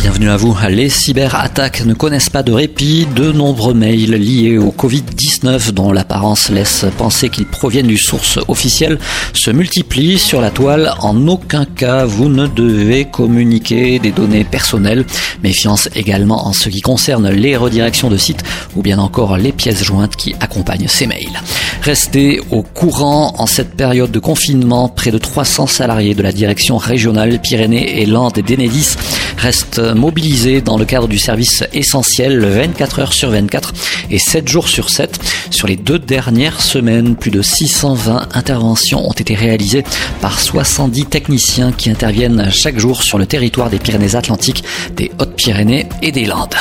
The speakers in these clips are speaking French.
Bienvenue à vous. Les cyberattaques ne connaissent pas de répit. De nombreux mails liés au Covid-19 dont l'apparence laisse penser qu'ils proviennent du source officielle se multiplient sur la toile. En aucun cas, vous ne devez communiquer des données personnelles. Méfiance également en ce qui concerne les redirections de sites ou bien encore les pièces jointes qui accompagnent ces mails. Restez au courant en cette période de confinement. Près de 300 salariés de la direction régionale Pyrénées et Landes et d'Enedis restent mobilisés dans le cadre du service essentiel 24 heures sur 24 et 7 jours sur 7. Sur les deux dernières semaines, plus de 620 interventions ont été réalisées par 70 techniciens qui interviennent chaque jour sur le territoire des Pyrénées-Atlantiques, des Hautes-Pyrénées et des Landes.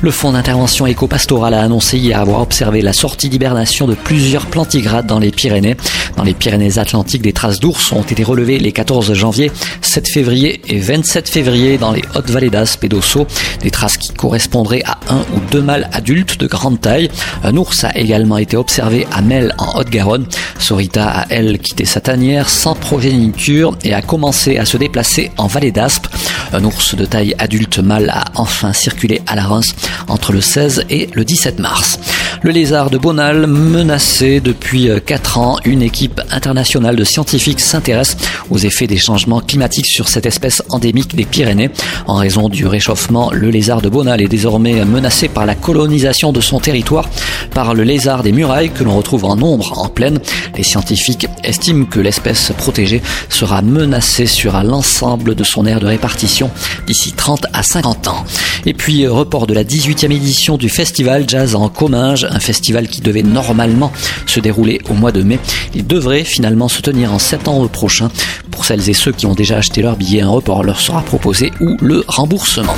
Le Fonds d'intervention éco-pastorale a annoncé hier avoir observé la sortie d'hibernation de plusieurs plantigrades dans les Pyrénées. Dans les Pyrénées-Atlantiques, des traces d'ours ont été relevées les 14 janvier, 7 février et 27 février dans les Hautes-Vallées d'Aspe et d'Ossau. Des traces qui correspondraient à un ou deux mâles adultes de grande taille. Un ours a également été observé à Mel en Haute-Garonne. Sorita a, elle, quitté sa tanière sans progéniture et a commencé à se déplacer en vallée d'Aspe. Un ours de taille adulte mâle a enfin circulé à la Reims entre le 16 et le 17 mars. Le lézard de Bonal, menacé depuis 4 ans, une équipe internationale de scientifiques s'intéresse aux effets des changements climatiques sur cette espèce endémique des Pyrénées. En raison du réchauffement, le lézard de Bonal est désormais menacé par la colonisation de son territoire par le lézard des murailles que l'on retrouve en nombre en plaine. Les scientifiques estiment que l'espèce protégée sera menacée sur l'ensemble de son aire de répartition d'ici 30 à 50 ans. Et puis, report de la 18e édition du festival Jazz en Comminges, un festival qui devait normalement se dérouler au mois de mai. Il devrait finalement se tenir en septembre prochain. Pour celles et ceux qui ont déjà acheté leur billet, un report leur sera proposé ou le remboursement.